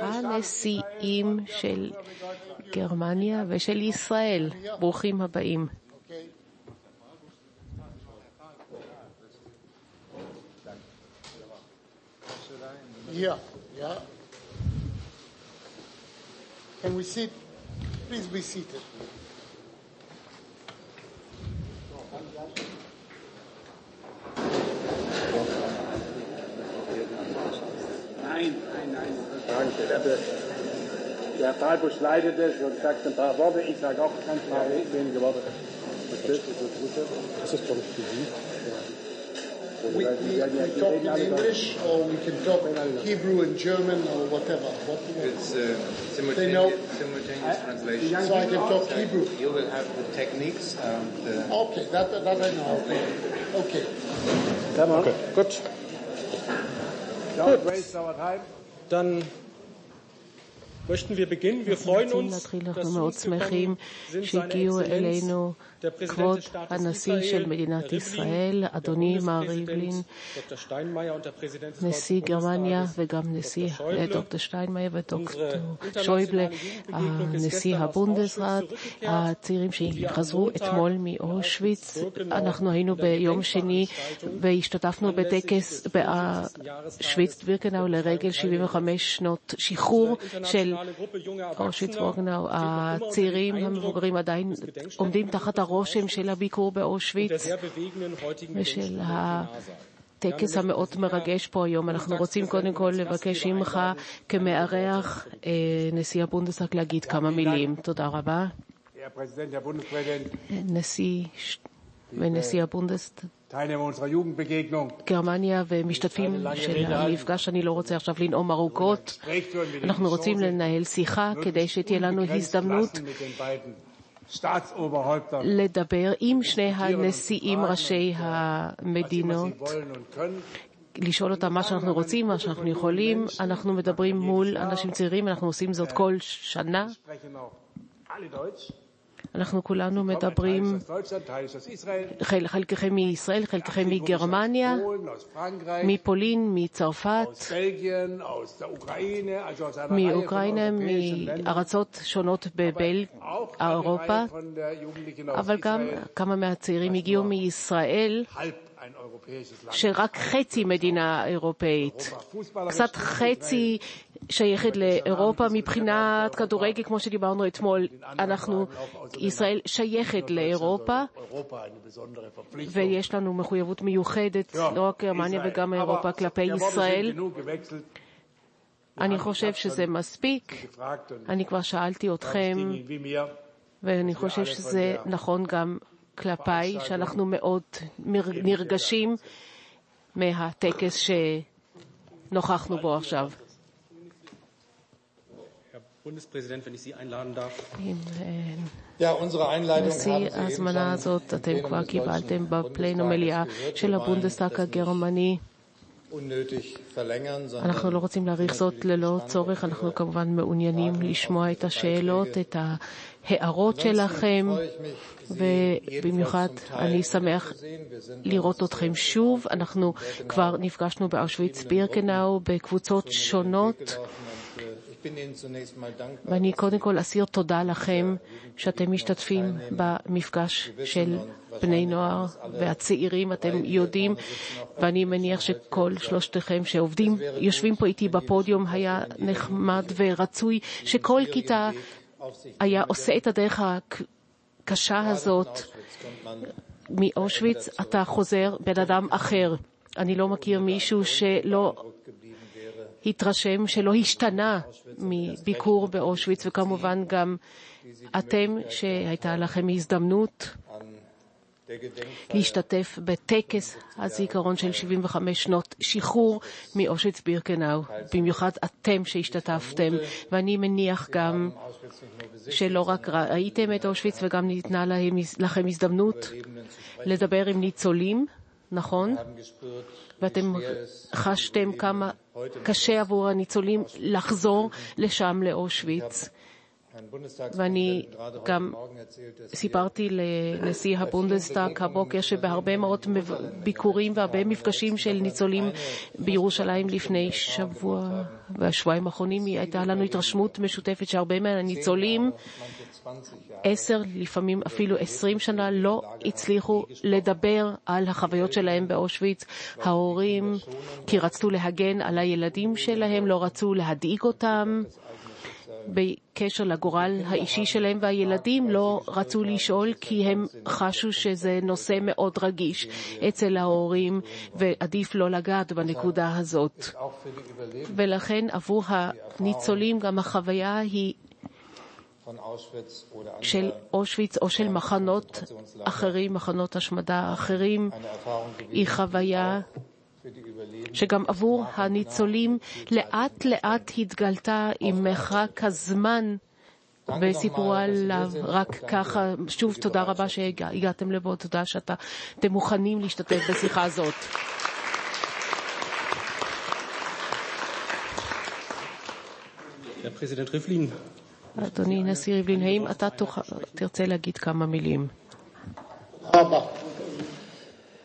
הנשיאים של גרמניה ושל ישראל, ברוכים הבאים. sit. Please be seated. Nein, nein, nein. Danke, der, der Talbusch leidet es und sagt ein paar Worte. Ich sage auch ganz paar wenige Worte. Das ist, das ist, das ist, We, we, we talk in English or we can talk Hebrew and German or whatever. What, It's uh, They know- simultaneous, simultaneous translation. so I can talk Hebrew. You will have the techniques and uh, Okay, that, that I know. Okay. Okay, gut. Don't waste our time. Dann להתחיל, dass אנחנו מאוד שמחים שהגיעו אלינו כבוד הנשיא של מדינת ישראל, אדוני מר ריבלין, נשיא גרמניה וגם נשיא. דוקטור שטיינמאייר ודוקטור שויבלה, נשיא הבונדסראט. הצעירים שחזרו אתמול מאושוויץ. אנחנו היינו ביום שני והשתתפנו בטקס באושוויץ-בירקנאו לרגל 75 שנות שחרור של אושוויץ-בירקנאו. הצעירים המבוגרים עדיין עומדים תחת הרושם של הביקור באושוויץ. ושל Menschenleben הטקס המאוד מרגש פה היום. אנחנו רוצים קודם כל לבקש ממך כמארח אה, נשיא הבונדסאק להגיד כמה מילים. תודה רבה. נשיא ונשיא Jugendbegegnung. גרמניה ומשתתפים של המפגש, אני לא רוצה עכשיו לנאום ארוכות. אנחנו רוצים לנהל שיחה כדי שתהיה לנו הזדמנות לדבר עם שני הנשיאים ראשי המדינות. לשאול אותם מה שאנחנו רוצים, מה שאנחנו יכולים. אנחנו מדברים מול אנשים צעירים, אנחנו עושים זאת כל שנה. אנחנו כולנו מדברים, חלקכם מישראל, חלקכם מגרמניה, מפולין, מצרפת, מאוקראינה, מארצות שונות באירופה, אבל גם כמה מהצעירים הגיעו מישראל. שרק חצי מדינה אירופאית. קצת חצי שייכת לאירופה מבחינת כדורגל, כמו שדיברנו אתמול. אנחנו, ישראל שייכת לאירופה. ויש לנו מחויבות מיוחדת, לא רק גרמניה. וגם אירופה, כלפי ישראל. אני חושב שזה מספיק. אני כבר שאלתי אתכם. ואני חושב שזה נכון גם כלפיי, שאנחנו מאוד נרגשים מהטקס שנוכחנו בו עכשיו. Herr Bundespräsident, wenn ich Sie einladen darf. אם, אה, Ja, unsere Einleitung נשיא ההזמנה הזאת אתם כבר קיבלתם בפליינו מליאה. של הבונדסטאג nicht הגרמני. unnötig verlängern, sondern אנחנו לא רוצים להאריך זאת ללא צורך, אנחנו כמובן מעוניינים לשמוע את השאלות. את ההערות שלכם, ובמיוחד אני שמח לראות אתכם שוב. אנחנו כבר נפגשנו באושוויץ-בירקנאו בקבוצות שונות, äh, ואני קודם כל אסיר תודה לכם שאתם משתתפים במפגש של בני נוער והצעירים, אתם יודעים, ואני מניח שכל שלושתכם שעובדים, יושבים פה איתי בפודיום, היה נחמד ורצוי שכל כיתה היה עושה את הדרך הקשה הזאת Auschwitz kommt man מאושוויץ, אתה חוזר בן אדם אחר. אני לא מכיר מישהו שלא geblieben wäre. התרשם, שלא השתנה מביקור באושוויץ, וכמובן גם אתם, שהייתה לכם הזדמנות להשתתף בטקס הזיכרון של 75 שנות שחרור מאושוויץ-בירקנאו, במיוחד אתם שהשתתפתם, ואני מניח גם שלא רק ראיתם את אושוויץ וגם ניתנה להם, לכם הזדמנות. לדבר עם ניצולים נכון? ואתם חשתם כמה קשה עבור הניצולים לחזור לשם, לאושוויץ. ואני גם סיפרתי לנשיא הבונדסטאג הבוקר שבהרבה מאוד ביקורים והרבה מפגשים של ניצולים בירושלים לפני שבוע והשבועיים האחרונים הייתה לנו התרשמות משותפת שהרבה מהניצולים manche 20 Jahre עשר, לפעמים אפילו עשרים שנה, לא הצליחו לדבר על החוויות שלהם באושוויץ. ההורים, כי רצו להגן על הילדים שלהם, לא רצו להדאיג אותם. בקשר לגורל האישי שלהם והילדים לא רצו לשאול כי הם חשו שזה נושא מאוד רגיש אצל ההורים ועדיף לא לגעת בנקודה הזאת. ולכן עבור הניצולים גם החוויה היא של אושוויץ או של מחנות אחרים, מחנות השמדה אחרים, היא חוויה. שגם עבור הניצולים לאט לאט התגלתה עם מרחק הזמן וסיפרו עליו רק ככה. שוב, תודה רבה שהגעתם לפה, תודה שאתם מוכנים להשתתף בשיחה הזאת. אדוני נשיא ריבלין, האם אתה תרצה להגיד כמה מילים? Abba.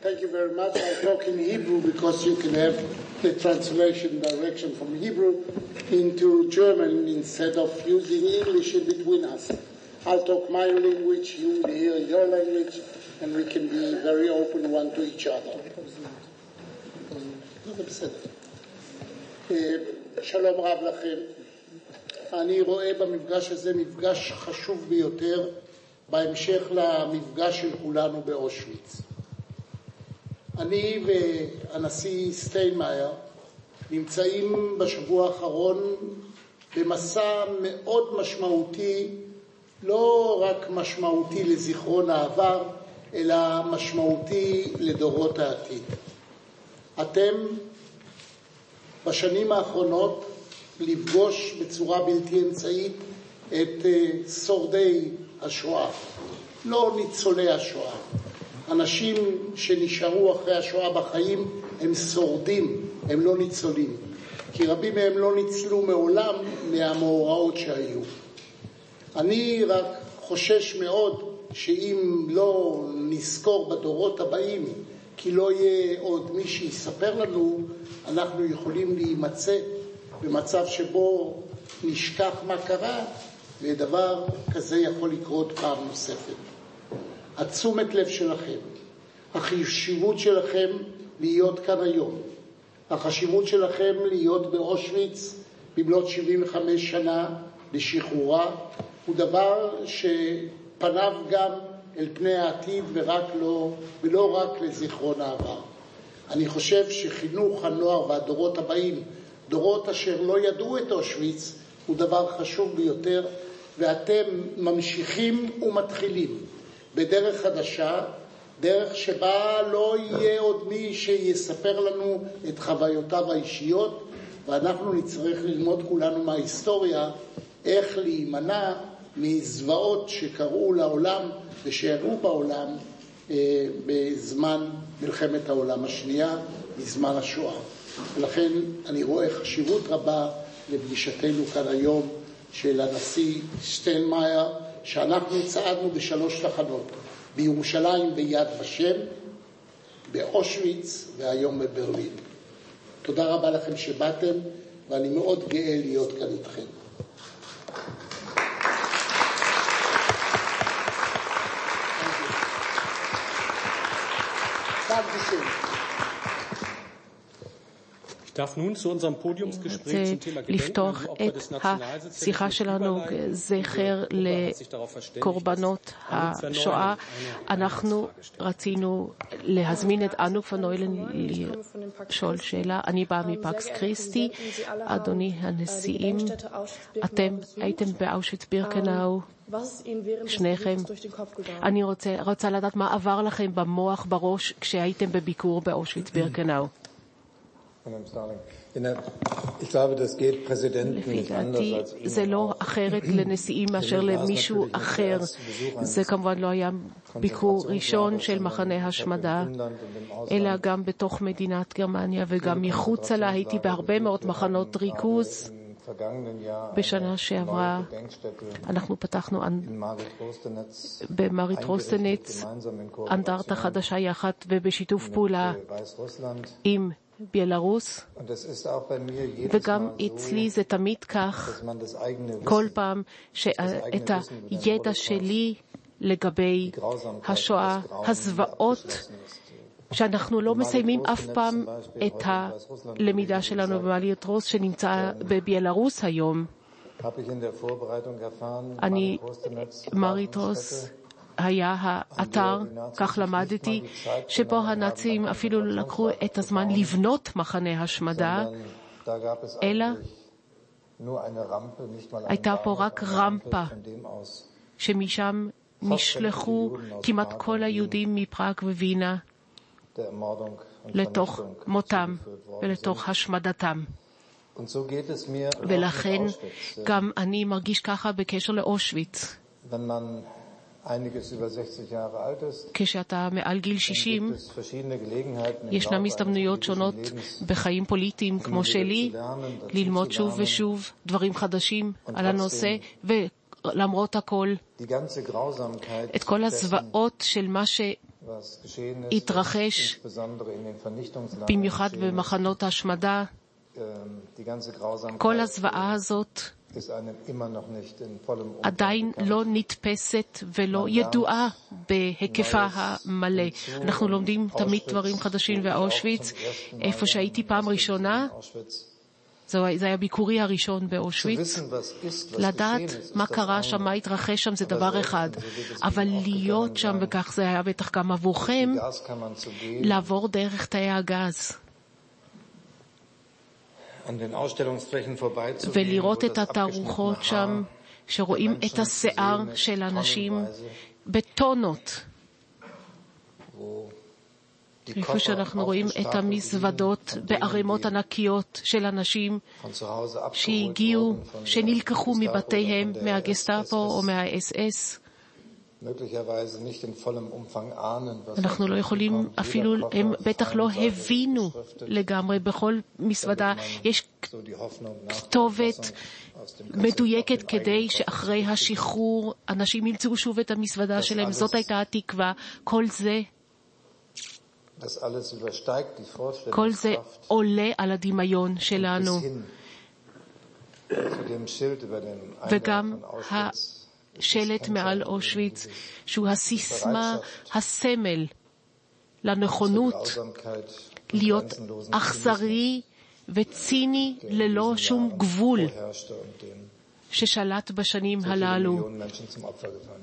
Thank you very much. I'll talk in Hebrew because you can have the translation direction from Hebrew into German instead of using English in between us. I'll talk my language, you hear your language, and we can be very open one to each other. זה בסדר. אה, שלום רב לכם. אני רואה במפגש הזה מפגש חשוב ביותר בהמשך למפגש של כולנו באושוויץ. אני והנשיא סטיינמאייר נמצאים בשבוע האחרון במסע מאוד משמעותי, לא רק משמעותי לזיכרון העבר, אלא משמעותי לדורות העתיד. אתם בשנים האחרונות לפגוש בצורה בלתי אמצעית את אה, שורדי השואה, לא ניצולי השואה. אנשים שנשארו אחרי השואה בחיים הם שורדים, הם לא ניצולים. כי רבים מהם לא ניצלו מעולם מהמאורעות שהיו. אני רק חושש מאוד שאם לא נזכור בדורות הבאים, כי לא יהיה עוד מי שיספר לנו, אנחנו יכולים להימצא במצב שבו נשכח מה קרה, ודבר כזה יכול לקרות פעם נוספת. התשומת לב שלכם, החשיבות שלכם להיות כאן היום, החשיבות שלכם להיות באושוויץ במלאת 75 שנה לשחרורה, הוא דבר שפניו גם אל פני העתיד ורק לא, ולא רק לזיכרון העבר. אני חושב שחינוך הנוער והדורות הבאים, דורות אשר לא ידעו את אושוויץ, הוא דבר חשוב ביותר, ואתם ממשיכים ומתחילים בדרך חדשה, דרך שבה לא יהיה עוד מי שיספר לנו את חוויותיו האישיות, ואנחנו נצטרך ללמוד כולנו מההיסטוריה איך להימנע מזוועות שקרו לעולם ושאירעו בעולם אה, בזמן מלחמת העולם השנייה, בזמן השואה. ולכן אני רואה חשיבות רבה לפגישתנו כאן היום של הנשיא שטיינמאייר, שאנחנו צעדנו בשלוש תחנות, בירושלים ביד ושם, באושוויץ והיום בברלין. תודה רבה לכם שבאתם, ואני מאוד גאה להיות כאן איתכם. Dankeschön. ich רוצה לפתוח את des Nationalsozialismus השיחה שלנו, überleiten. זכר Die Gruppe hat sich darauf verständigt, לקורבנות השואה. אנחנו. רצינו להזמין את אנוק פנוילן לשאול שאלה. אני באה מפקס קריסטי. אדוני הנשיאים, אתם הייתם באושוויץ בירקנאו. שניכם. אני רוצה, רוצה לדעת מה עבר לכם במוח, בראש, כשהייתם בביקור באושוויץ בירקנאו. לפי דעתי זה לא. אחרת לנשיאים מאשר למישהו אחר. זה כמובן לא היה ביקור ראשון של מחנה השמדה, אלא גם בתוך מדינת גרמניה וגם מחוצה לה. הייתי בהרבה מאוד מחנות ריכוז. בשנה שעברה אנחנו פתחנו במרית רוסטנץ אנדרטה חדשה יחד ובשיתוף פעולה. עם בלרוס, וגם אצלי זה תמיד כך, כל פעם שאת הידע שלי לגבי השואה, הזוועות, שאנחנו לא מסיימים אף פעם את הלמידה שלנו במעליות רוס שנמצא בבלרוס היום. אני, Marit-Rostenetz, מרית רוס היה האתר, כך למדתי, שבו הנאצים אפילו לקחו את הזמן לבנות מחנה השמדה, אלא הייתה פה רק רמפה, שמשם נשלחו כמעט כל היהודים מפראג ווינה לתוך מותם ולתוך השמדתם. ולכן גם אני מרגיש ככה בקשר לאושוויץ. כשאתה מעל גיל dann 60, gibt es verschiedene Gelegenheiten im ישנם הזדמנויות שונות בחיים פוליטיים כמו שלי, ללמוד שוב ושוב דברים חדשים על הנושא, ולמרות הכל, את כל הזוועות של מה ist, התרחש, ist, במחנות ההשמדה, ähm, כל הזוועה הזאת עדיין. לא נתפסת ולא ידועה בהיקפה המלא. אנחנו לומדים תמיד דברים חדשים באושוויץ. איפה שהייתי פעם ראשונה, זה היה ביקורי הראשון באושוויץ. לדעת מה קרה. שם, מה התרחש שם, זה דבר אחד. אבל להיות שם. וכך זה היה בטח גם עבורכם, לעבור דרך תאי הגז ולראות את התערוכות שם, שרואים את השיער של אנשים בטונות. איפה שאנחנו רואים את המזוודות בערימות ענקיות של אנשים שהגיעו, שנלקחו מבתיהם מהגסטאפו או SS, אנחנו לא יכולים. אפילו הם בטח לא הבינו לגמרי. בכל מזוודה man יש כתובת מדויקת כדי שאחרי השחרור אנשים ימצאו שוב את המזוודה שלהם. זאת הייתה התקווה. כל זה, Das alles übersteigt die כל זה עולה על הדמיון שלנו. וגם השלט מעל אושוויץ, שהוא הסיסמה, הסמל לנכונות להיות אכזרי וציני ללא שום גבול ששלט בשנים הללו.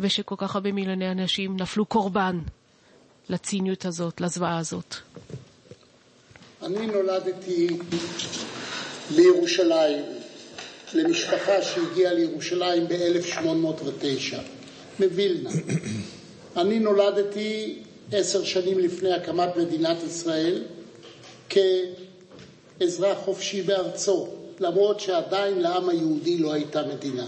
ושכל כך הרבה מיליוני אנשים נפלו קורבן לציניות הזאת, לזוועה הזאת. אני נולדתי לירושלים, למשפחה שהגיעה לירושלים ב-1809, מווילנה. אני נולדתי עשר שנים לפני הקמת מדינת ישראל כאזרח חופשי בארצו, למרות שעדיין לעם היהודי לא הייתה מדינה.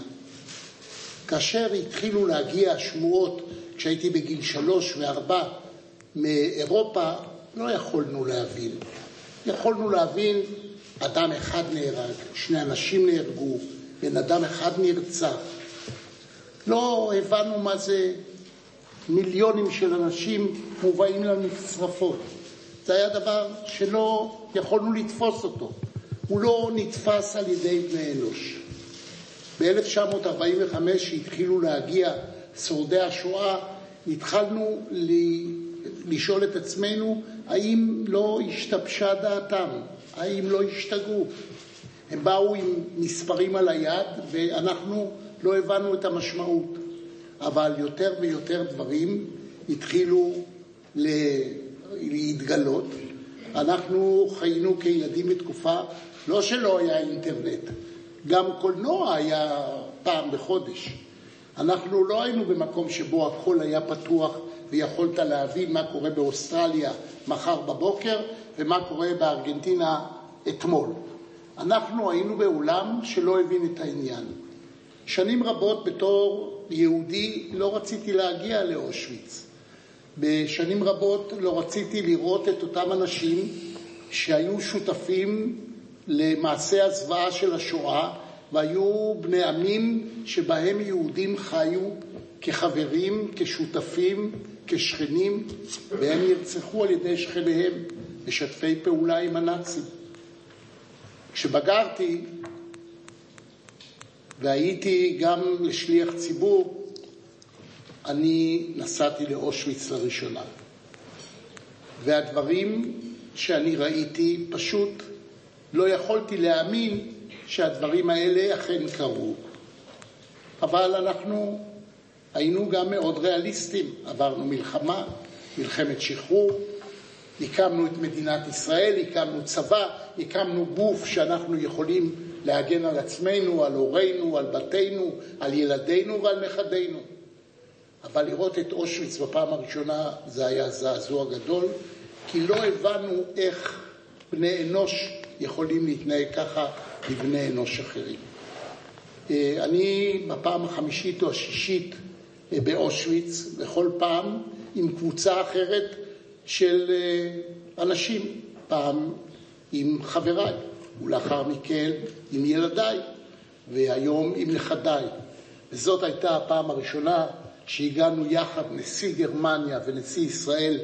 כאשר התחילו להגיע השמועות, כשהייתי בגיל שלוש וארבע, מאירופה, לא יכולנו להבין. יכולנו להבין, אדם אחד נהרג, שני אנשים נהרגו, בן אדם אחד נרצח. לא הבנו מה זה מיליונים של אנשים מובאים למשרפות. זה היה דבר שלא יכולנו לתפוס אותו. הוא לא נתפס על ידי בני אנוש. ב-1945, כשהתחילו להגיע שורדי השואה, התחלנו לשאול את עצמנו האם לא השתבשה דעתם, האם לא השתגעו. הם באו עם מספרים על היד ואנחנו לא הבנו את המשמעות. אבל יותר ויותר דברים התחילו להתגלות. אנחנו חיינו כילדים בתקופה, לא שלא היה אינטרנט, גם קולנוע היה פעם בחודש. אנחנו לא היינו במקום שבו הכל היה פתוח ויכולת להבין מה קורה באוסטרליה מחר בבוקר ומה קורה בארגנטינה אתמול. אנחנו היינו בעולם שלא הבין את העניין. שנים רבות בתור יהודי לא רציתי להגיע לאושוויץ. בשנים רבות לא רציתי לראות את אותם אנשים שהיו שותפים למעשה הזוועה של השואה והיו בני עמים שבהם יהודים חיו כחברים, כשותפים, כשכנים, והם נרצחו על ידי שכניהם, משתפי פעולה עם הנאצים. כשבגרתי והייתי גם לשליח ציבור, אני נסעתי לאושוויץ לראשונה. והדברים שאני ראיתי, פשוט לא יכולתי להאמין שהדברים האלה אכן קרו. אבל אנחנו היינו גם מאוד ריאליסטים, עברנו מלחמה, מלחמת שחרור, הקמנו את מדינת ישראל, הקמנו צבא, הקמנו גוף שאנחנו יכולים להגן על עצמנו, על הורינו, על בתינו, על ילדינו ועל נכדינו. אבל לראות את אושוויץ בפעם הראשונה זה היה זעזוע גדול, כי לא הבנו איך בני אנוש יכולים להתנהג ככה לבני אנוש אחרים. אה, אני בפעם החמישית או השישית באושוויץ, בכל פעם עם קבוצה אחרת של אה, אנשים, פעם עם חבריי, ולאחר מכן עם ילדיי, והיום עם נכדיי. וזאת הייתה הפעם הראשונה שהגענו יחד, נשיא גרמניה ונשיא ישראל,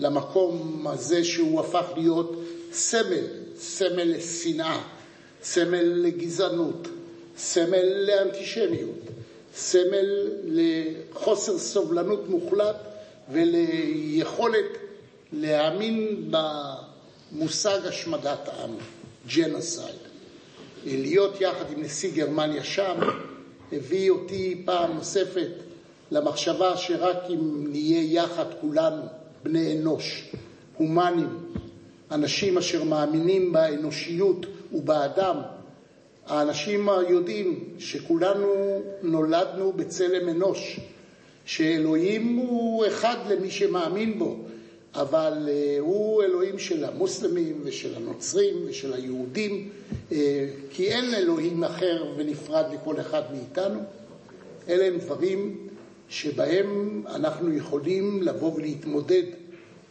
למקום הזה שהוא הפך להיות סמל, סמל לשנאה, סמל לגזענות, סמל לאנטישמיות, סמל לחוסר סובלנות מוחלט וליכולת להאמין במושג השמדת עם, ג'נוסייד. להיות יחד עם נשיא גרמניה שם הביא אותי פעם נוספת למחשבה שרק אם נהיה יחד כולנו, בני אנוש, הומנים, אנשים אשר מאמינים באנושיות ובאדם, האנשים היודעים שכולנו נולדנו בצלם אנוש, שאלוהים הוא אחד למי שמאמין בו, אבל אה, הוא אלוהים של המוסלמים ושל הנוצרים ושל היהודים, אה, כי אין אלוהים אחר ונפרד לכל אחד מאיתנו. אלה הם דברים שבהם אנחנו יכולים לבוא ולהתמודד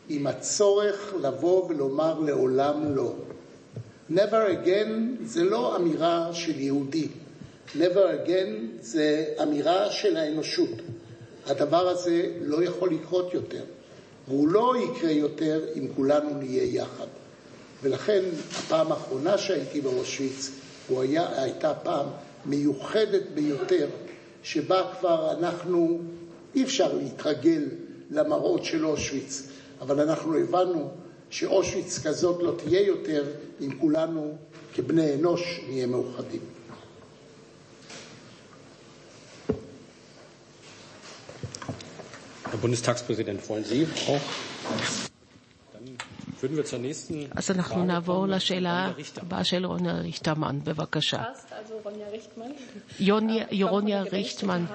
עם הצורך לבוא ולומר לעולם לא. Never again זה לא אמירה של יהודי, never again זה אמירה של האנושות. הדבר הזה לא יכול לקרות יותר, והוא לא יקרה יותר אם כולנו נהיה יחד. ולכן הפעם האחרונה שהייתי באושוויץ, הייתה פעם מיוחדת ביותר, שבה כבר אנחנו, אי אפשר להתרגל למראות של אושוויץ, אבל אנחנו הבנו שאושוויץ כזאת לא תהיה יותר אם כולנו כבני אנוש נהיה מאוחדים. Herr Bundestagspräsident, wollen Sie auch? אז אנחנו נעבור לשאלה הבאה של רוניה ריכטמן, בבקשה. רוניה ריכטמן,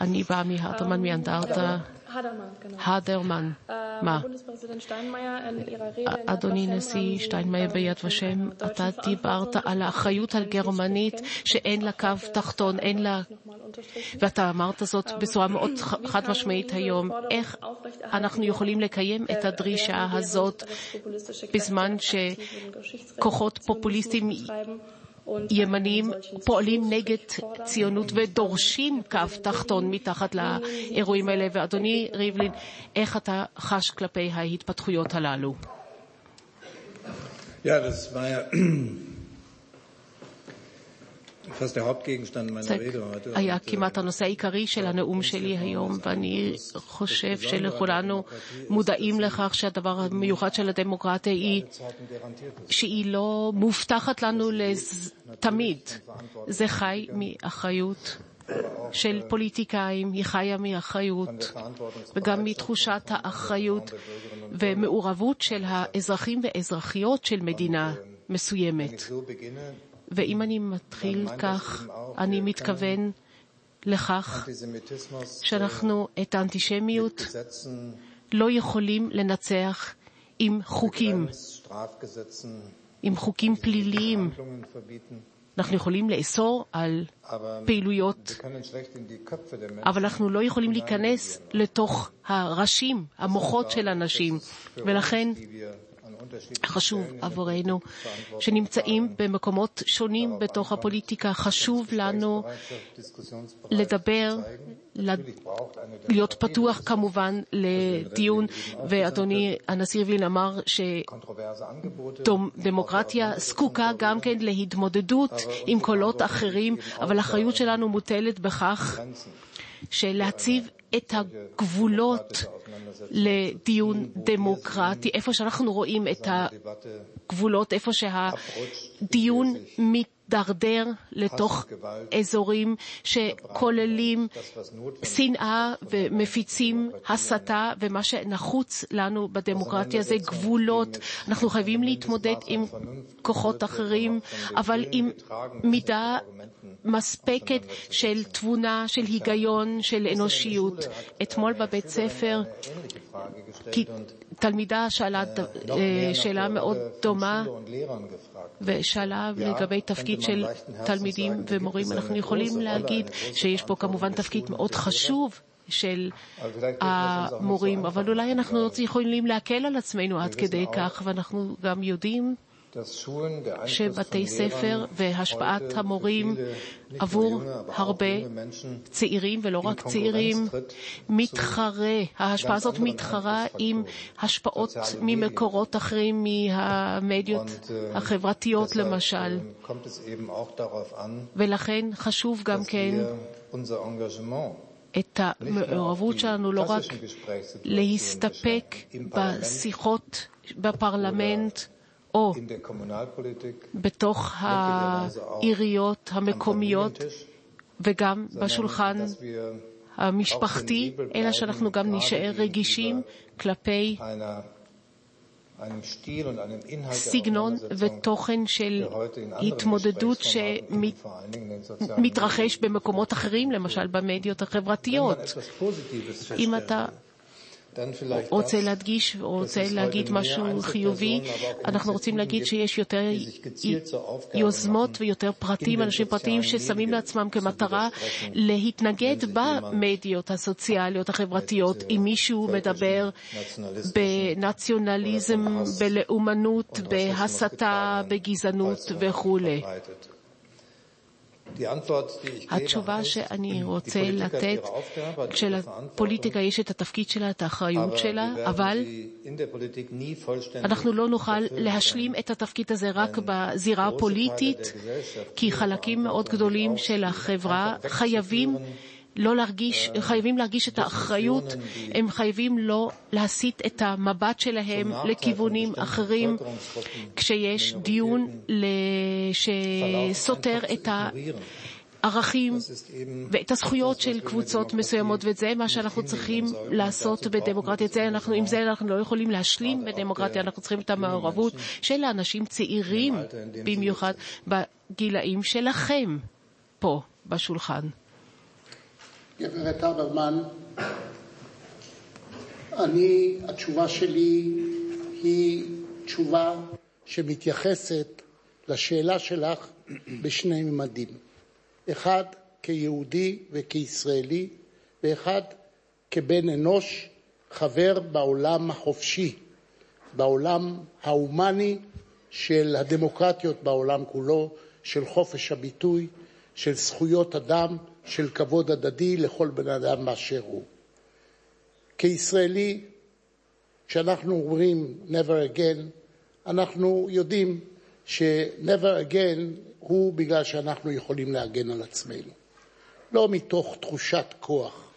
אני באה מהרטמן, מאנדרטה. הדרמן, מה? אדוני נשיא שטיינמאייר ביד ושם, אתה דיברת על האחריות הגרמנית שאין לה קו תחתון, אין לה... ואתה אמרת זאת בצורה מאוד חד משמעית היום. איך אנחנו יכולים לקיים את הדרישה הזאת בזמן שכוחות פופוליסטיים ימנים פועלים נגד ציונות ודורשים קו תחתון מתחת לאירועים האלה. ואדוני ריבלין, איך אתה חש כלפי ההתפתחויות הללו? Ja, זה היה כמעט הנושא העיקרי של הנאום שלי היום, ואני חושב שלכולנו מודעים לכך שהדבר המיוחד של הדמוקרטיה היא שהיא לא מובטחת לנו תמיד. זה חי מאחריות. של פוליטיקאים, היא חיה מאחריות וגם מתחושת האחריות ומעורבות של האזרחים והאזרחיות של מדינה מסוימת. ואם אני מתחיל כך, אני מתכוון לכך שאנחנו את האנטישמיות לא יכולים לנצח עם חוקים, עם חוקים פליליים. אנחנו יכולים לאסור על פעילויות. אבל אנחנו לא יכולים להיכנס לתוך הראשים, המוחות של אנשים. ולכן חשוב עבורנו, שנמצאים במקומות שונים בתוך הפוליטיקה, חשוב לנו לדבר, להיות פתוח כמובן לדיון, ואדוני הנשיא ריבלין אמר. שדמוקרטיה זקוקה גם כן להתמודדות עם קולות אחרים, אבל האחריות שלנו מוטלת בכך של להציב את הגבולות לדיון דמוקרטי, איפה שאנחנו רואים את הגבולות, איפה שהדיון מתדרדר לתוך אזורים שכוללים שנאה ומפיצים הסתה, ומה שנחוץ לנו בדמוקרטיה זה גבולות. אנחנו חייבים להתמודד עם כוחות אחרים, אבל עם מידה מספקת של תבונה, של היגיון, של אנושיות. אתמול בבית ספר תלמידה שאלה אה, שאלה מאוד דומה ושאלה לגבי תפקיד של תלמידים ומורים. אנחנו יכולים להגיד שיש פה כמובן תפקיד מאוד חשוב של המורים, אבל אולי אנחנו לא יכולים להקל על עצמנו עד כדי כך, ואנחנו גם יודעים שבתי ספר והשפעת המורים עבור הרבה צעירים ולא רק צעירים מתחרה, ההשפעה הזאת מתחרה עם השפעות ממקורות אחרים, מהמדיות החברתיות למשל. ולכן חשוב גם כן את המעורבות שלנו לא רק להסתפק בשיחות בפרלמנט, או בתוך העיריות המקומיות וגם בשולחן המשפחתי, אלא שאנחנו גם נישאר רגישים כלפי סגנון ותוכן של התמודדות שמתרחש במקומות אחרים, למשל במדיות החברתיות. אם אתה רוצה להדגיש רוצה להגיד משהו חיובי, אנחנו רוצים להגיד שיש יותר יוזמות ויותר פרטים, אנשים פרטיים ששמים לעצמם כמטרה להתנגד במדיות הסוציאליות החברתיות. אם מישהו מדבר בנציונליזם, בלאומנות, בהסתה, בגזענות וכולי. התשובה שאני רוצה לתת, כשלפוליטיקה יש את התפקיד שלה, את האחריות שלה, אבל אנחנו לא נוכל להשלים את התפקיד הזה רק בזירה הפוליטית, כי חלקים מאוד גדולים של החברה חייבים לא להרגיש, חייבים להרגיש את האחריות, הם חייבים לא להסיט את המבט שלהם לכיוונים אחרים כשיש דיון שסותר את הערכים ואת הזכויות של קבוצות מסוימות, וזה מה שאנחנו צריכים לעשות בדמוקרטיה. זה אנחנו, עם זה אנחנו לא יכולים להשלים בדמוקרטיה, אנחנו צריכים את המעורבות של האנשים צעירים, במיוחד בגילאים שלכם פה בשולחן. גברת הברמן, אני, התשובה שלי היא תשובה שמתייחסת לשאלה שלך בשני ממדים. אחד כיהודי וכישראלי, ואחד כבן אנוש, חבר בעולם החופשי, בעולם ההומני של הדמוקרטיות בעולם כולו, של חופש הביטוי, של זכויות אדם, של כבוד הדדי לכל בן אדם באשר הוא. כישראלי, כשאנחנו אומרים never again, אנחנו יודעים ש-never again הוא בגלל שאנחנו יכולים להגן על עצמנו. לא מתוך תחושת כוח,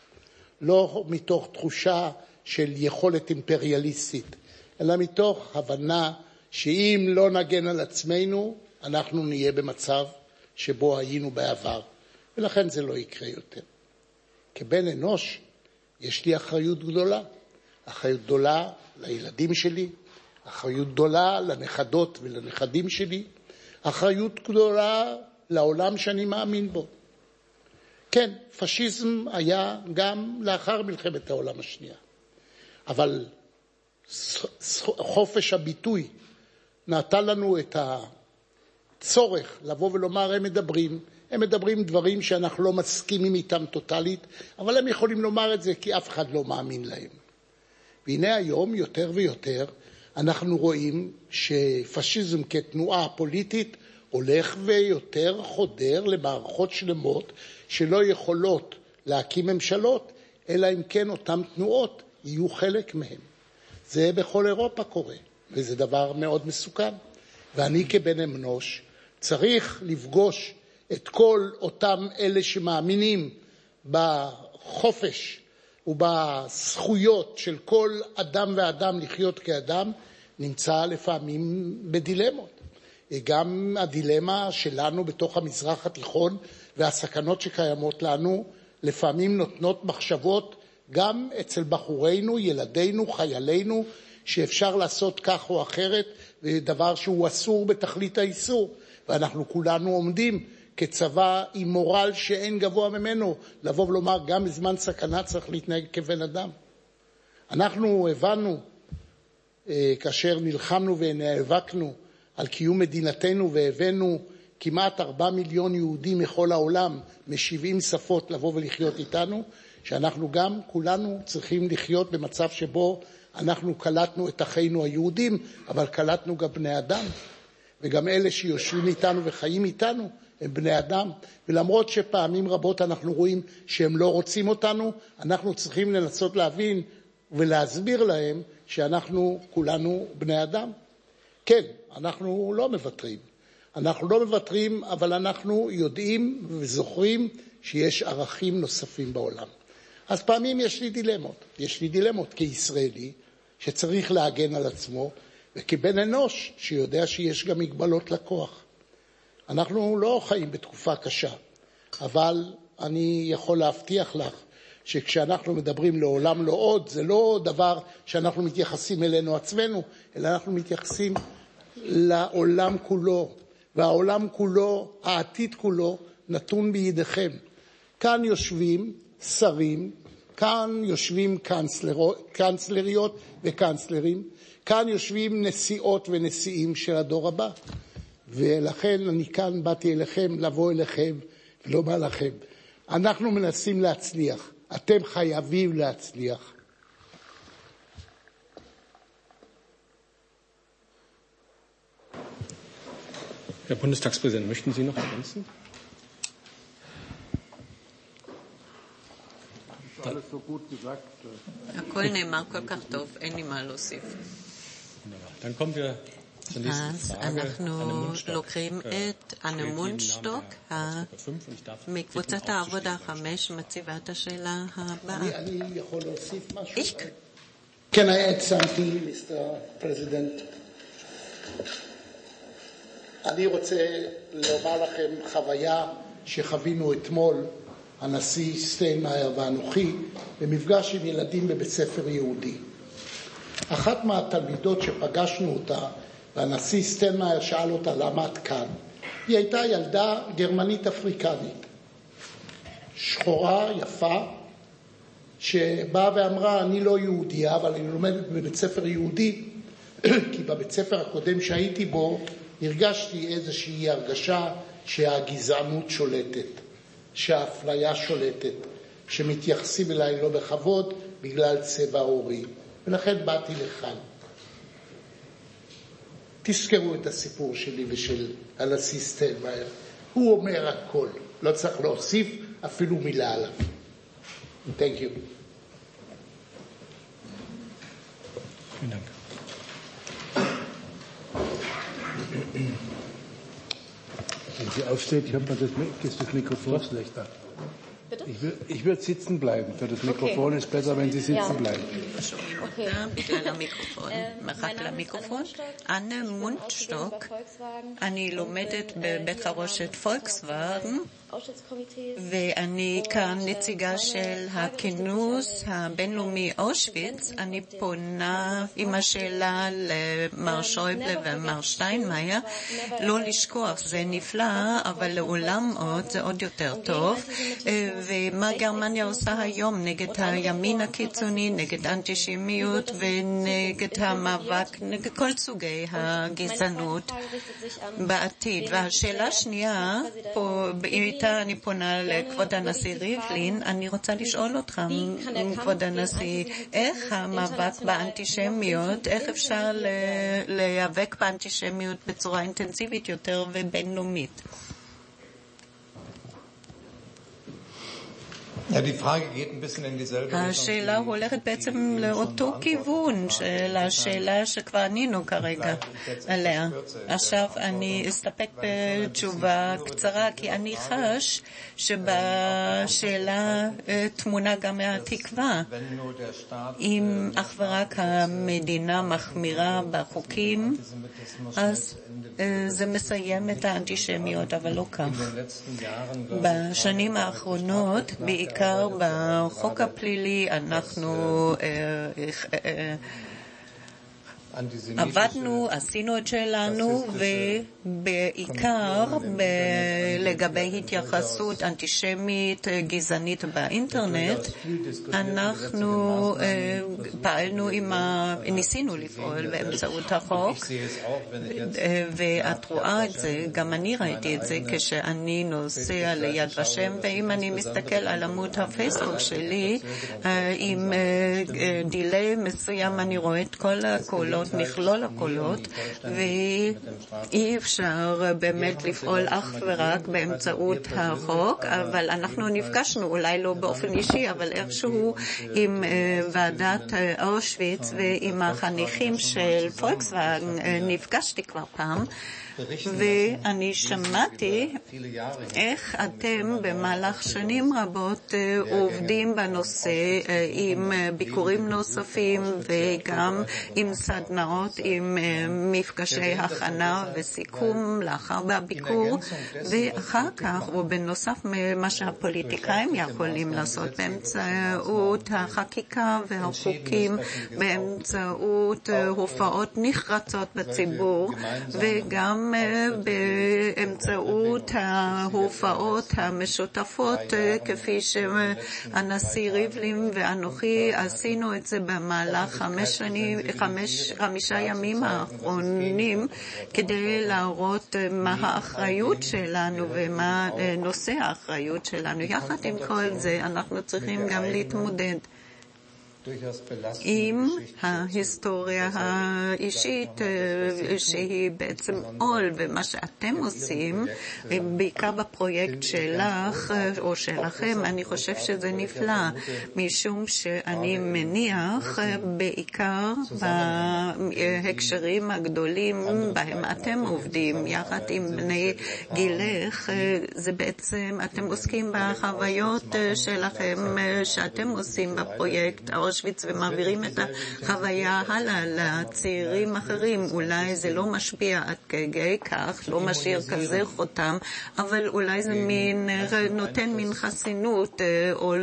לא מתוך תחושה של יכולת אימפריאליסטית, אלא מתוך הבנה שאם לא נגן על עצמנו, אנחנו נהיה במצב שבו היינו בעבר. ולכן זה לא יקרה יותר. כבן אנוש יש לי אחריות גדולה. אחריות גדולה לילדים שלי, אחריות גדולה לנכדות ולנכדים שלי, אחריות גדולה לעולם שאני מאמין בו. כן, פשיזם היה גם לאחר מלחמת העולם השנייה, אבל חופש הביטוי נתן לנו את הצורך לבוא ולומר, הם מדברים, הם מדברים דברים שאנחנו לא מסכימים איתם טוטלית, אבל הם יכולים לומר את זה כי אף אחד לא מאמין להם. והנה היום, יותר ויותר, אנחנו רואים שפשיזם כתנועה פוליטית הולך ויותר חודר למערכות שלמות שלא יכולות להקים ממשלות, אלא אם כן אותן תנועות יהיו חלק מהן. זה בכל אירופה קורה, וזה דבר מאוד מסוכן. ואני כבן אנוש צריך לפגוש את כל אותם אלה שמאמינים בחופש ובזכויות של כל אדם ואדם לחיות כאדם, נמצא לפעמים בדילמות. גם הדילמה שלנו בתוך המזרח התיכון והסכנות שקיימות לנו לפעמים נותנות מחשבות גם אצל בחורינו, ילדינו, חיילינו, שאפשר לעשות כך או אחרת, דבר שהוא אסור בתכלית האיסור. ואנחנו כולנו עומדים כצבא עם מורל שאין גבוה ממנו, לבוא ולומר גם בזמן סכנה צריך להתנהג כבן אדם. אנחנו הבנו, אה, כאשר נלחמנו ונאבקנו על קיום מדינתנו והבאנו כמעט ארבע מיליון יהודים מכל העולם, מ-70 שפות, לבוא ולחיות איתנו, שאנחנו גם כולנו צריכים לחיות במצב שבו אנחנו קלטנו את אחינו היהודים, אבל קלטנו גם בני אדם, וגם אלה שיושבים איתנו וחיים איתנו הם בני אדם, ולמרות שפעמים רבות אנחנו רואים שהם לא רוצים אותנו, אנחנו צריכים לנסות להבין ולהסביר להם שאנחנו כולנו בני אדם. כן, אנחנו לא מוותרים. אנחנו לא מוותרים, אבל אנחנו יודעים וזוכרים שיש ערכים נוספים בעולם. אז פעמים יש לי דילמות. יש לי דילמות כישראלי, שצריך להגן על עצמו, וכבן אנוש, שיודע שיש גם מגבלות לכוח. אנחנו לא חיים בתקופה קשה, אבל אני יכול להבטיח לך שכשאנחנו מדברים לעולם לא עוד, זה לא דבר שאנחנו מתייחסים אלינו עצמנו, אלא אנחנו מתייחסים לעולם כולו, והעולם כולו, העתיד כולו, נתון בידיכם. כאן יושבים שרים, כאן יושבים קנצלריות וקנצלרים, כאן יושבים נשיאות ונשיאים של הדור הבא. ולכן אני כאן באתי אליכם, לבוא אליכם ולומר לכם, אנחנו מנסים להצליח, אתם חייבים להצליח. Herr Bundestagspräsident, möchten Sie noch ergänzen? הכל נאמר כל כך טוב, אין לי מה להוסיף. אז אנחנו לוקחים את אנה מונשטוק מקבוצת העבודה החמש, מציבה את השאלה הבאה. אני יכול להוסיף משהו? Can I add something, Mr. President? אני רוצה לומר לכם חוויה שחווינו אתמול, הנשיא סטיינמאייר ואנוכי, במפגש עם ילדים בבית ספר יהודי. אחת מהתלמידות שפגשנו אותה, והנשיא סטיינמאייר שאל אותה למה את כאן, היא הייתה ילדה גרמנית אפריקנית, שחורה, יפה, שבאה ואמרה, אני לא יהודייה, אבל אני לומדת בבית ספר יהודי, כי בבית ספר הקודם שהייתי בו הרגשתי איזושהי הרגשה שהגזענות שולטת, שהאפליה שולטת, שמתייחסים אליי לא בכבוד בגלל צבע עורי, ולכן באתי לכאן. תזכרו את הסיפור שלי ושל הנשיא סטנמאייר. הוא אומר הכל, לא צריך להוסיף אפילו מילה עליו. Thank you. Wenn Sie aufsteht, hört man das, ist das Mikrofon schlechter. Bitte? Ich, will, ich würde sitzen bleiben. Für das Mikrofon okay. ist besser, wenn Sie sitzen ja. bleiben. Okay. בגלל המיקרופון, מרחק למיקרופון. אנה מונטשטוק, אני לומדת בבית חרושת פולקסווגן. ואני כאן נציגה של הכינוס הבינלאומי אושוויץ. אני פונה עם השאלה למר שויבלה ומר שטיינמאייר, לא לשכוח, זה נפלא, אבל לעולם עוד זה עוד יותר טוב. ומה גרמניה עושה היום נגד הימין הקיצוני, נגד האנטישמיות ונגד המאבק, נגד כל סוגי הגזענות בעתיד. והשאלה השנייה, פה, איתה אני פונה לכבוד הנשיא ריבלין, אני רוצה לשאול אותך, כבוד הנשיא, איך המאבק באנטישמיות, איך אפשר להיאבק באנטישמיות בצורה אינטנסיבית יותר ובינלאומית? השאלה הולכת בעצם לאותו כיוון של השאלה שכבר ענינו כרגע עליה. עכשיו אני אסתפק בתשובה קצרה, כי אני חש שבשאלה טמונה גם התקווה. אם אך ורק המדינה מחמירה בחוקים, אז זה מסיים את האנטישמיות, אבל לא כך. בשנים האחרונות, בעיקר בחוק הפלילי, אנחנו עבדנו, עשינו את שלנו, ובעיקר לגבי התייחסות אנטישמית גזענית באינטרנט, אנחנו פעלנו עם ה... ניסינו לפעול באמצעות החוק, ואת רואה את זה, גם אני ראיתי את זה כשאני נוסע ליד ושם, ואם אני מסתכל על עמוד הפייסבוק שלי, עם דיליי מסוים אני רואה את כל הקולות. הקולות, מכלול הקולות, ואי אפשר באמת לפעול אך ורק באמצעות החוק, אבל אנחנו נפגשנו, אולי לא באופן אישי, אבל איכשהו עם ועדת אושוויץ ועם החניכים של פולקסווגן נפגשתי כבר פעם. ואני שמעתי איך אתם במהלך שנים רבות עובדים בנושא עם ביקורים נוספים וגם עם סדנאות, עם מפגשי הכנה וסיכום לאחר הביקור, ואחר כך, ובנוסף מה שהפוליטיקאים יכולים לעשות באמצעות החקיקה והחוקים, באמצעות הופעות נחרצות בציבור, וגם באמצעות ההופעות המשותפות, כפי שהנשיא ריבלין ואנוכי עשינו את זה במהלך חמש שנים, חמש, חמישה ימים האחרונים, כדי להראות מה האחריות שלנו ומה נושא האחריות שלנו. יחד עם כל זה, אנחנו צריכים גם להתמודד. עם ההיסטוריה האישית שהיא בעצם עול, ומה שאתם עושים, בעיקר בפרויקט שלך או שלכם, אני חושב שזה נפלא, משום שאני מניח בעיקר בהקשרים הגדולים בהם אתם עובדים, יחד עם בני גילך, זה בעצם, אתם עוסקים בחוויות שלכם שאתם עושים בפרויקט. אושוויץ ומעבירים את החוויה הלאה לצעירים אחרים. אולי זה לא משפיע עד כדי כך, לא משאיר כזה חותם, אבל אולי זה מין, נותן מין חסינות, או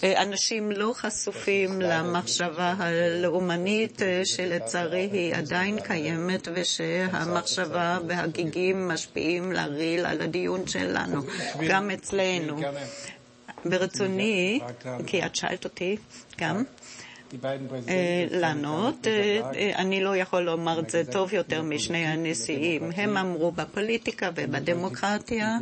שאנשים לא חשופים למחשבה הלאומנית שלצערי היא עדיין קיימת, ושהמחשבה והגיגים משפיעים לריל על הדיון שלנו, גם אצלנו. ברצוני, כי את שאלת אותי גם, לענות. אני לא יכול לומר את זה טוב יותר משני הנשיאים. הם אמרו בפוליטיקה ובדמוקרטיה,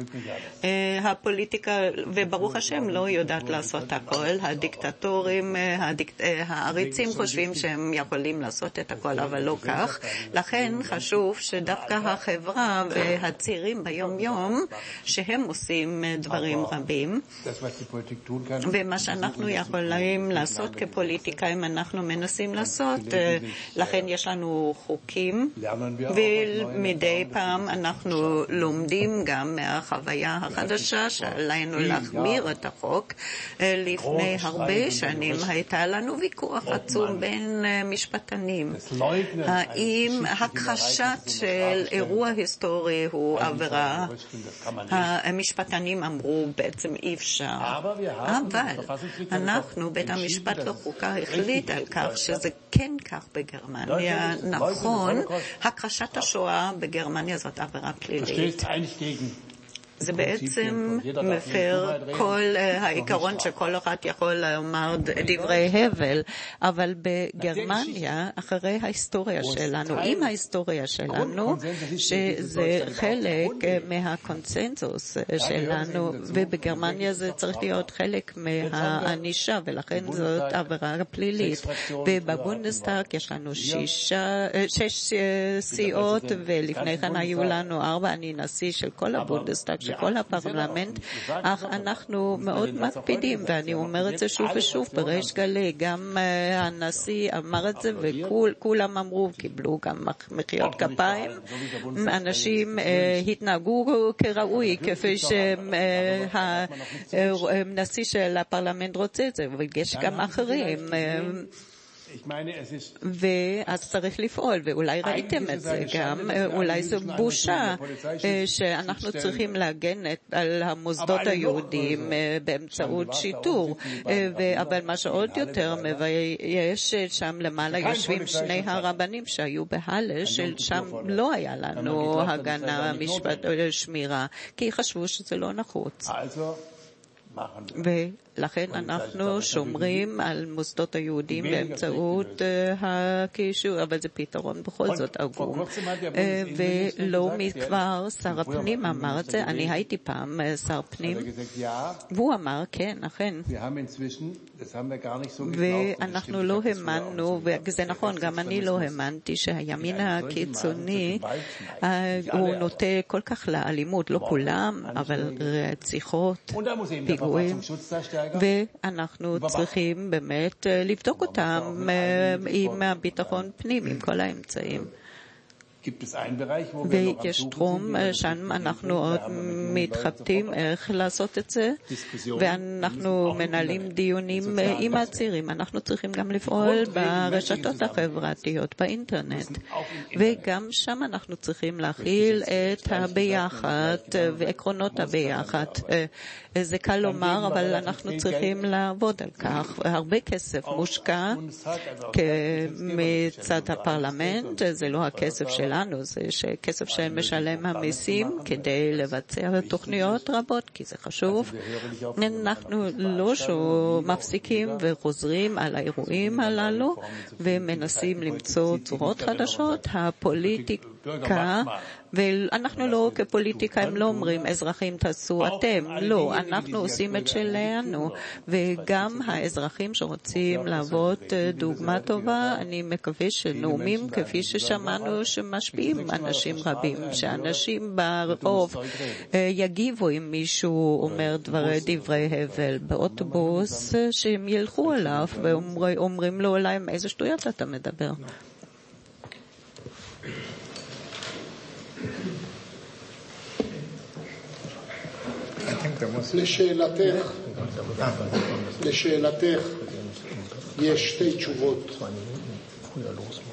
הפוליטיקה, וברוך השם, לא יודעת לעשות הכל. הדיקטטורים, העריצים חושבים שהם יכולים לעשות את הכל, אבל לא כך. לכן חשוב שדווקא החברה והצעירים ביום-יום, שהם עושים דברים רבים, ומה שאנחנו יכולים לעשות כפוליטיקאים, אנחנו מנסים לעשות. לכן יש לנו חוקים, ומדי פעם אנחנו לומדים גם מהחוויה החדשה שעלינו להחמיר את החוק. לפני הרבה שנים הייתה לנו ויכוח עצום בין משפטנים. האם הכחשת של אירוע היסטורי הוא עבירה? המשפטנים אמרו בעצם אי אפשר. אבל אנחנו, בית המשפט לחוקה, החליט החליט על כך שזה כן כך בגרמניה. נכון, הכחשת השואה בגרמניה זאת עבירה פלילית. זה בעצם מפר כל אה, העיקרון שכל אחד יכול לומר דברי הבל, אבל בגרמניה, אחרי ההיסטוריה שלנו, עם ההיסטוריה שלנו, שזה חלק מהקונצנזוס שלנו, ובגרמניה זה צריך להיות חלק מהענישה, ולכן זאת עבירה פלילית. ובבונדסטאג יש לנו שישה, שש סיעות, ולפני כן היו לנו ארבע, אני נשיא של כל הבונדסטאג. של כל הפרלמנט, אך אנחנו מאוד מקפידים, ואני אומר את זה שוב ושוב בריש גלי. גם הנשיא אמר את זה וכולם אמרו, קיבלו גם מחיאות כפיים. אנשים התנהגו כראוי, כפי שהנשיא של הפרלמנט רוצה את זה, ויש גם אחרים. ואז צריך לפעול, ואולי ראיתם את זה גם, אולי זו בושה שאנחנו צריכים להגן על המוסדות היהודיים באמצעות שיטור, אבל מה שעוד יותר מבייש, שם למעלה יושבים שני הרבנים שהיו בהלה, ששם לא היה לנו הגנה, משפט, שמירה, כי חשבו שזה לא נחוץ. לכן אנחנו שומרים על מוסדות היהודים באמצעות הקישור, אבל זה פתרון בכל זאת עגום. ולא מכבר שר הפנים אמר את זה, אני הייתי פעם שר פנים, והוא אמר, כן, אכן. ואנחנו לא האמנו, וזה נכון, גם אני לא האמנתי שהימין הקיצוני הוא נוטה כל כך לאלימות, לא כולם, אבל רציחות, פיגועים. ואנחנו צריכים באמת לבדוק אותם עם הביטחון פנים, עם כל האמצעים. ויש תחום שם אנחנו עוד מתחבטים איך לעשות את זה, ואנחנו מנהלים דיונים עם הצעירים. אנחנו צריכים גם לפעול ברשתות החברתיות, באינטרנט, וגם שם אנחנו צריכים להכיל את הביחד ועקרונות הביחד. זה קל לומר, אבל אנחנו צריכים לעבוד על כך. הרבה כסף מושקע מצד הפרלמנט, זה לא הכסף שלנו, זה כסף שמשלם המיסים כדי לבצע תוכניות רבות, כי זה חשוב. אנחנו לא מפסיקים וחוזרים על האירועים הללו ומנסים למצוא צורות חדשות. הפוליטיקה ואנחנו לא כפוליטיקאים לא אומרים אזרחים תעשו אתם, לא, אנחנו עושים את שלנו. וגם האזרחים שרוצים להוות דוגמה טובה, אני מקווה שנאומים כפי ששמענו שמשפיעים אנשים רבים, שאנשים ברחוב יגיבו אם מישהו אומר דברי, דברי הבל באוטובוס, שהם ילכו אליו ואומרים לו אולי איזה שטויות אתה מדבר. לשאלתך, יש שתי תשובות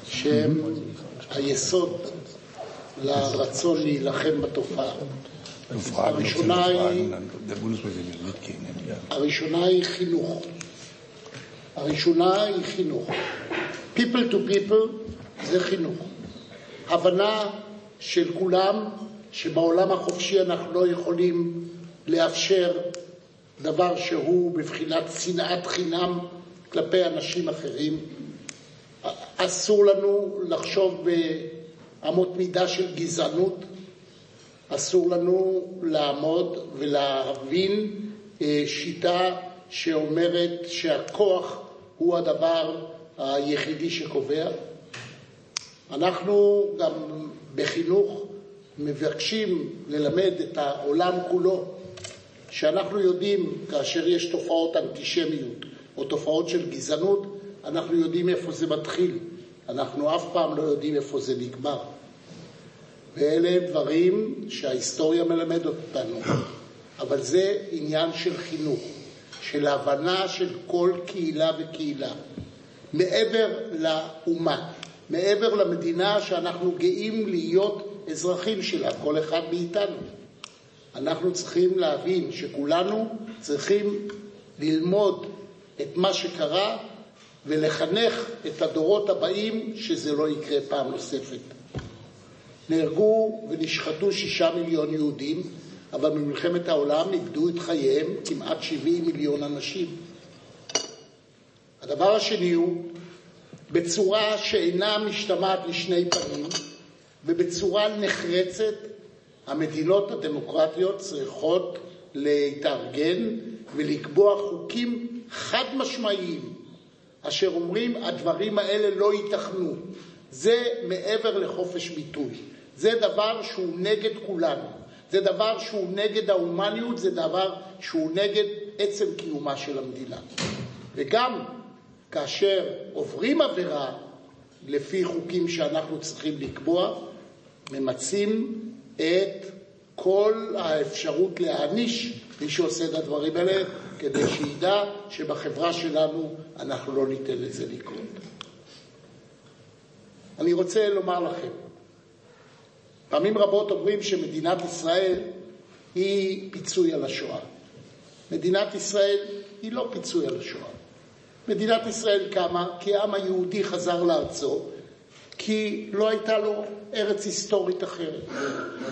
שהן היסוד לרצון להילחם בתופעה. הראשונה היא, הראשונה היא חינוך. הראשונה היא חינוך. People to people זה חינוך. הבנה של כולם שבעולם החופשי אנחנו לא יכולים לאפשר דבר שהוא בבחינת שנאת חינם כלפי אנשים אחרים. אסור לנו לחשוב באמות מידה של גזענות, אסור לנו לעמוד ולהבין שיטה שאומרת שהכוח הוא הדבר היחידי שקובע. אנחנו גם בחינוך מבקשים ללמד את העולם כולו שאנחנו יודעים, כאשר יש תופעות אנטישמיות או תופעות של גזענות, אנחנו יודעים איפה זה מתחיל. אנחנו אף פעם לא יודעים איפה זה נגמר. ואלה דברים שההיסטוריה מלמדת אותנו. אבל זה עניין של חינוך, של הבנה של כל קהילה וקהילה. מעבר לאומה, מעבר למדינה שאנחנו גאים להיות אזרחים שלה, כל אחד מאיתנו. אנחנו צריכים להבין שכולנו צריכים ללמוד את מה שקרה ולחנך את הדורות הבאים שזה לא יקרה פעם נוספת. נהרגו ונשחטו שישה מיליון יהודים, אבל במלחמת העולם איבדו את חייהם כמעט 70 מיליון אנשים. הדבר השני הוא, בצורה שאינה משתמעת לשני פנים ובצורה נחרצת, המדינות הדמוקרטיות צריכות להתארגן ולקבוע חוקים חד משמעיים אשר אומרים הדברים האלה לא ייתכנו. זה מעבר לחופש ביטוי. זה דבר שהוא נגד כולנו. זה דבר שהוא נגד ההומניות, זה דבר שהוא נגד עצם קיומה של המדינה. וגם כאשר עוברים עבירה לפי חוקים שאנחנו צריכים לקבוע, ממצים את כל האפשרות להעניש מי שעושה את הדברים האלה, כדי שידע שבחברה שלנו אנחנו לא ניתן לזה לקרות. אני רוצה לומר לכם, פעמים רבות אומרים שמדינת ישראל היא פיצוי על השואה. מדינת ישראל היא לא פיצוי על השואה. מדינת ישראל קמה כי העם היהודי חזר לארצו, כי לא הייתה לו ארץ היסטורית אחרת.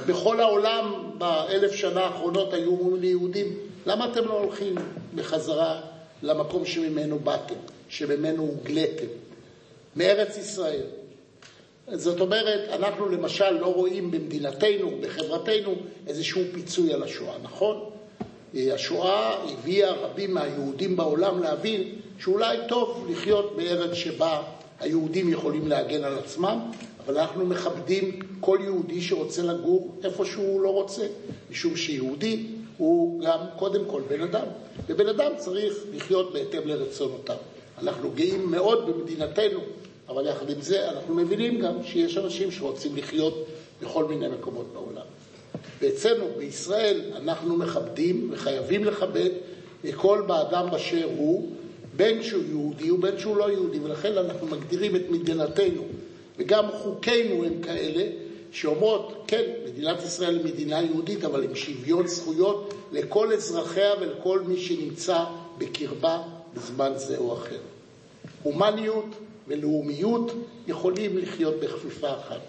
בכל העולם באלף שנה האחרונות היו אומרים ליהודים, למה אתם לא הולכים בחזרה למקום שממנו באתם, שממנו הוגלתם, מארץ ישראל? זאת אומרת, אנחנו למשל לא רואים במדינתנו, בחברתנו, איזשהו פיצוי על השואה, נכון? השואה הביאה רבים מהיהודים בעולם להבין שאולי טוב לחיות בארץ שבה היהודים יכולים להגן על עצמם, אבל אנחנו מכבדים כל יהודי שרוצה לגור איפה שהוא לא רוצה, משום שיהודי הוא גם קודם כל בן אדם, ובן אדם צריך לחיות בהתאם לרצונותיו. אנחנו גאים מאוד במדינתנו, אבל יחד עם זה אנחנו מבינים גם שיש אנשים שרוצים לחיות בכל מיני מקומות בעולם. ואצלנו בישראל אנחנו מכבדים וחייבים לכבד כל באדם באשר הוא, בין שהוא יהודי ובין שהוא לא יהודי, ולכן אנחנו מגדירים את מדינתנו, וגם חוקינו הם כאלה שאומרות, כן, מדינת ישראל היא מדינה יהודית, אבל עם שוויון זכויות לכל אזרחיה ולכל מי שנמצא בקרבה בזמן זה או אחר. הומניות ולאומיות יכולים לחיות בכפיפה אחת.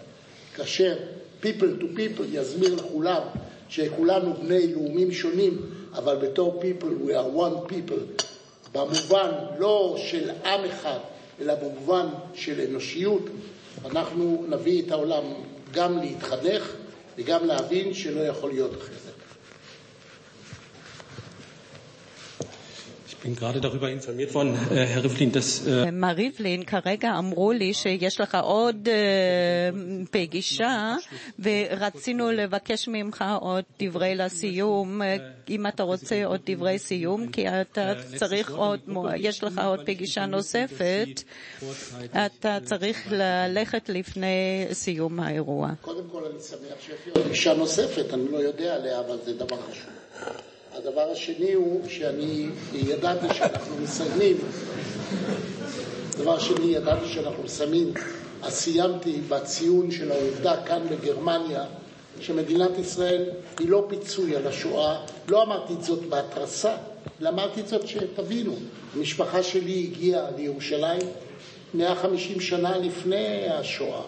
כאשר people to people יסביר לכולם שכולנו בני לאומים שונים, אבל בתור people we are one people, במובן לא של עם אחד, אלא במובן של אנושיות, אנחנו נביא את העולם גם להתחנך וגם להבין שלא יכול להיות אחרת. Bin gerade darüber informiert worden, äh, Herr Rivlin, dass... מר ריבלין, כרגע אמרו לי שיש לך עוד פגישה, ורצינו לבקש ממך עוד דברי לסיום, אם אתה רוצה עוד דברי סיום, כי אתה צריך עוד, יש לך עוד פגישה נוספת, אתה צריך ללכת לפני סיום האירוע. קודם כל אני שמח שיש לי עוד פגישה נוספת, אני לא יודע עליה, אבל זה דבר חשוב. הדבר השני הוא שאני ידעתי שאנחנו מסיימים, הדבר השני, ידעתי שאנחנו מסיימים, אז סיימתי בציון של העובדה כאן בגרמניה שמדינת ישראל היא לא פיצוי על השואה, לא אמרתי את זאת בהתרסה, אלא אמרתי את זאת שתבינו, המשפחה שלי הגיעה לירושלים 150 שנה לפני השואה,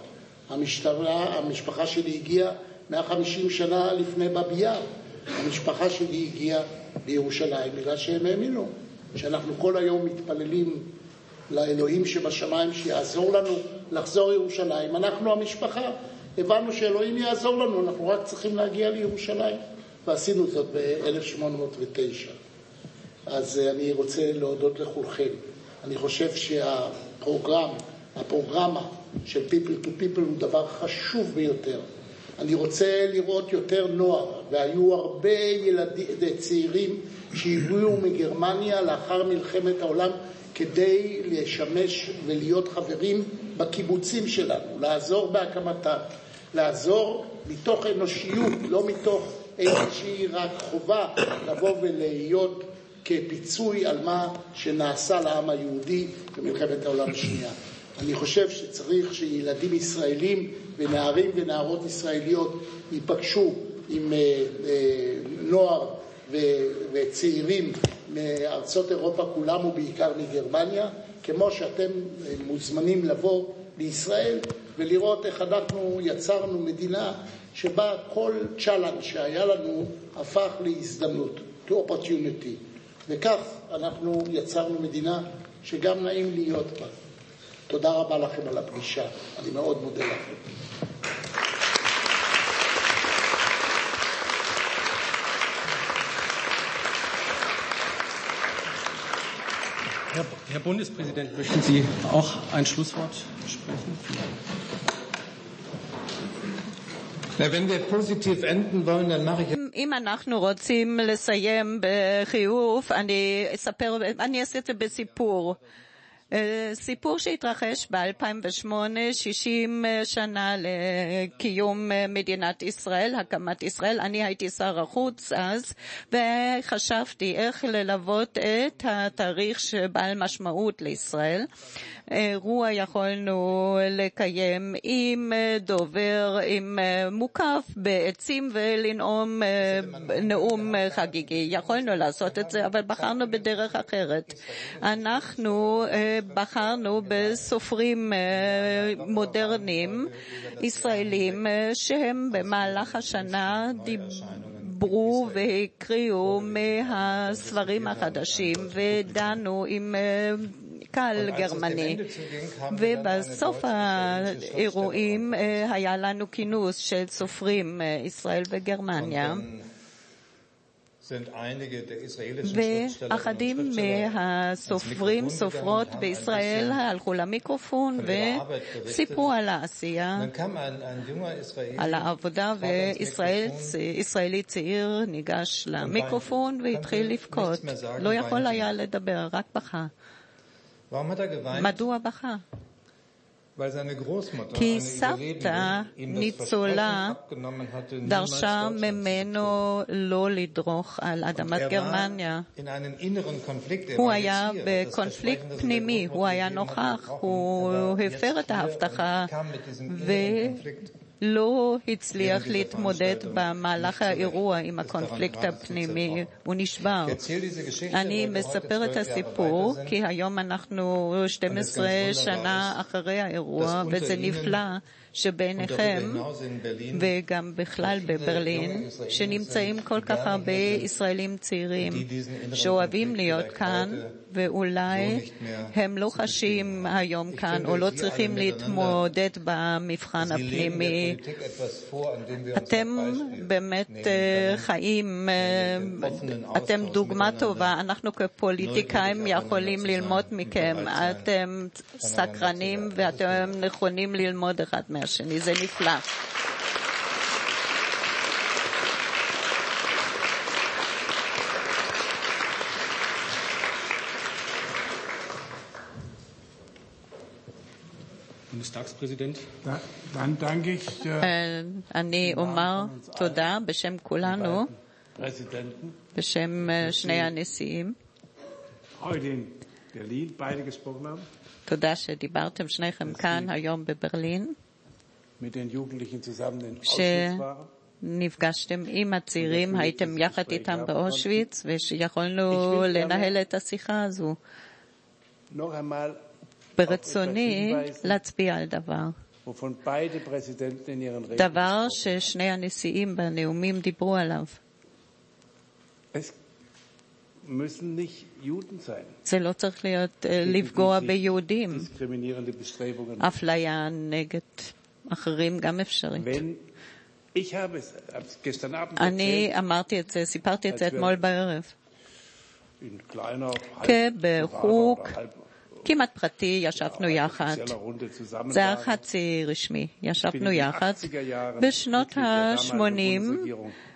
המשטרה, המשפחה שלי הגיעה 150 שנה לפני באבי יאר. המשפחה שלי הגיעה לירושלים בגלל שהם האמינו שאנחנו כל היום מתפללים לאלוהים שבשמיים שיעזור לנו לחזור לירושלים. אנחנו המשפחה, הבנו שאלוהים יעזור לנו, אנחנו רק צריכים להגיע לירושלים, ועשינו זאת ב-1809. אז אני רוצה להודות לכולכם. אני חושב שהפרוגרם, הפרוגרמה של People to People הוא דבר חשוב ביותר. אני רוצה לראות יותר נוער, והיו הרבה ילדים, צעירים שהגיעו מגרמניה לאחר מלחמת העולם כדי לשמש ולהיות חברים בקיבוצים שלנו, לעזור בהקמתם, לעזור מתוך אנושיות, לא מתוך איזושהי רק חובה לבוא ולהיות כפיצוי על מה שנעשה לעם היהודי במלחמת העולם השנייה. אני חושב שצריך שילדים ישראלים ונערים ונערות ישראליות ייפגשו עם נוער וצעירים מארצות אירופה כולם ובעיקר מגרמניה, כמו שאתם מוזמנים לבוא לישראל ולראות איך אנחנו יצרנו מדינה שבה כל challenge שהיה לנו הפך להזדמנות, to opportunity. וכך אנחנו יצרנו מדינה שגם נעים להיות בה. תודה רבה לכם על הפגישה, אני מאוד מודה לכם. Herr, Herr Bundespräsident, möchten Sie auch ein Schlusswort sprechen? Na, wenn wir positiv enden wollen, dann mache ich אם אנחנו רוצים לסיים בחיוב, אני אספר, אני אעשה את זה בסיפור. אה, סיפור שהתרחש ב-2008, 60 שנה לקיום מדינת ישראל, הקמת ישראל. אני הייתי שר החוץ אז, וחשבתי איך ללוות את התאריך שבעל משמעות לישראל. אירוע יכולנו לקיים עם דובר, עם מוקף בעצים ולנאום נאום חגיגי. יכולנו לעשות את זה, אבל בחרנו בדרך אחרת. אנחנו בחרנו בסופרים מודרניים ישראלים שהם במהלך השנה דיברו והקריאו מהספרים החדשים ודנו עם קהל גרמני. ובסוף האירועים היה לנו כינוס של סופרים ישראל וגרמניה. ואחדים מהסופרים, סופרות בישראל הלכו למיקרופון וסיפרו על העשייה, על העבודה, וישראלי צעיר ניגש למיקרופון והתחיל לבכות. לא יכול היה לדבר, רק בכה. מדוע בכה? כי סבתא ניצולה דרשה ממנו לא לדרוך על אדמת גרמניה. הוא היה בקונפליקט פנימי, הוא היה נוכח, הוא הפר את ההבטחה לא הצליח להתמודד במהלך האירוע עם הקונפליקט הפנימי, הוא נשבר. אני מספר את הסיפור כי היום אנחנו 12 שנה אחרי האירוע וזה נפלא שביניכם וגם בכלל בברלין, שנמצאים כל כך הרבה ישראלים צעירים שאוהבים להיות כאן ואולי הם לא חשים היום כאן או לא צריכים להתמודד במבחן הפנימי. אתם באמת חיים, אתם דוגמה טובה, אנחנו כפוליטיקאים יכולים ללמוד מכם, אתם סקרנים ואתם נכונים ללמוד אחד מהשני, זה נפלא. Bundestagspräsident. Dann danke ich אני אומר תודה בשם כולנו, בשם שני הנשיאים. תודה שדיברתם שניכם כאן היום בברלין, mit den Jugendlichen zusammen in Auschwitz waren. נפגשתם עם הצעירים, הייתם יחד איתם באושוויץ, ושיכולנו לנהל את השיחה הזו. ברצוני להצביע על דבר, דבר ששני הנשיאים בנאומים דיברו עליו. זה לא צריך להיות אה, לפגוע ביהודים. אפליה נגד אחרים גם אפשרית. אני אמרתי את זה, סיפרתי את זה אתמול בערב. כבחוג כמעט פרטי ישבנו יחד. Runde zusammen זה היה. חצי רשמי, ישבנו יחד. 80er Jahren בשנות Mitglied der damaligen ה-80 Bundesregierung.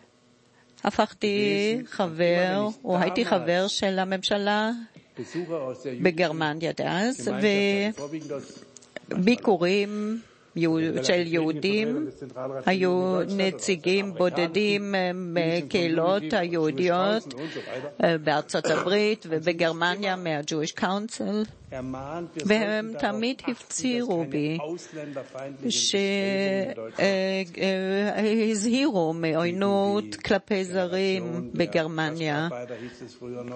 הפכתי חבר, או הייתי חבר של הממשלה בגרמניה דאז, וביקורים של יהודים היו נציגים בודדים מהקהילות היהודיות אה, בארצות הברית ובגרמניה מה-Jewish Council. והם תמיד הפצירו בי שהזהירו מעוינות כלפי זרים בגרמניה,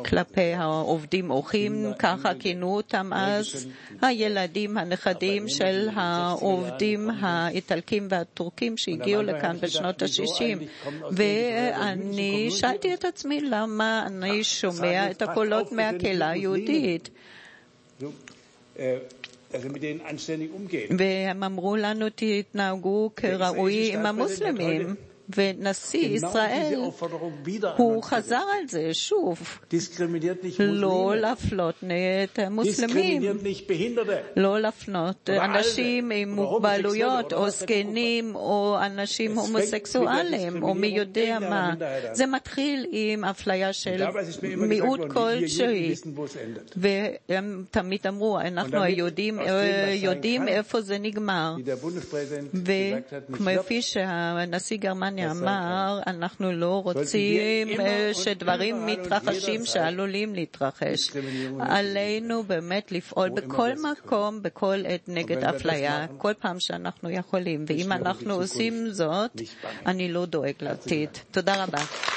כלפי העובדים אורחים, ככה כינו אותם אז, הילדים הנכדים של העובדים האיטלקים והטורקים שהגיעו לכאן בשנות ה-60. ואני שאלתי את עצמי למה אני שומע את הקולות מהקהילה היהודית. So, äh, also mit denen anständig umgehen. והם אמרו לנו תתנהגו כראוי עם המוסלמים. ונשיא ישראל, הוא חזר. על זה שוב, לא להפלות את המוסלמים. לא להפנות אבל אנשים עם מוגבלויות, או זקנים, או אנשים הומוסקסואלים, או מי יודע מה. זה מתחיל עם אפליה של מיעוט כלשהי. והם תמיד אמרו, אנחנו היהודים אה, יודעים איפה זה נגמר. וכפי שהנשיא גרמניה das sein אמר, אנחנו לא רוצים immer אה, שדברים מתרחשים שעלולים להתרחש. עלינו באמת לפעול בכל. מקום, בכל עת נגד אפליה, כל פעם שאנחנו יכולים. ואם אנחנו עושים זאת. אני לא דואג לעתיד. תודה רבה.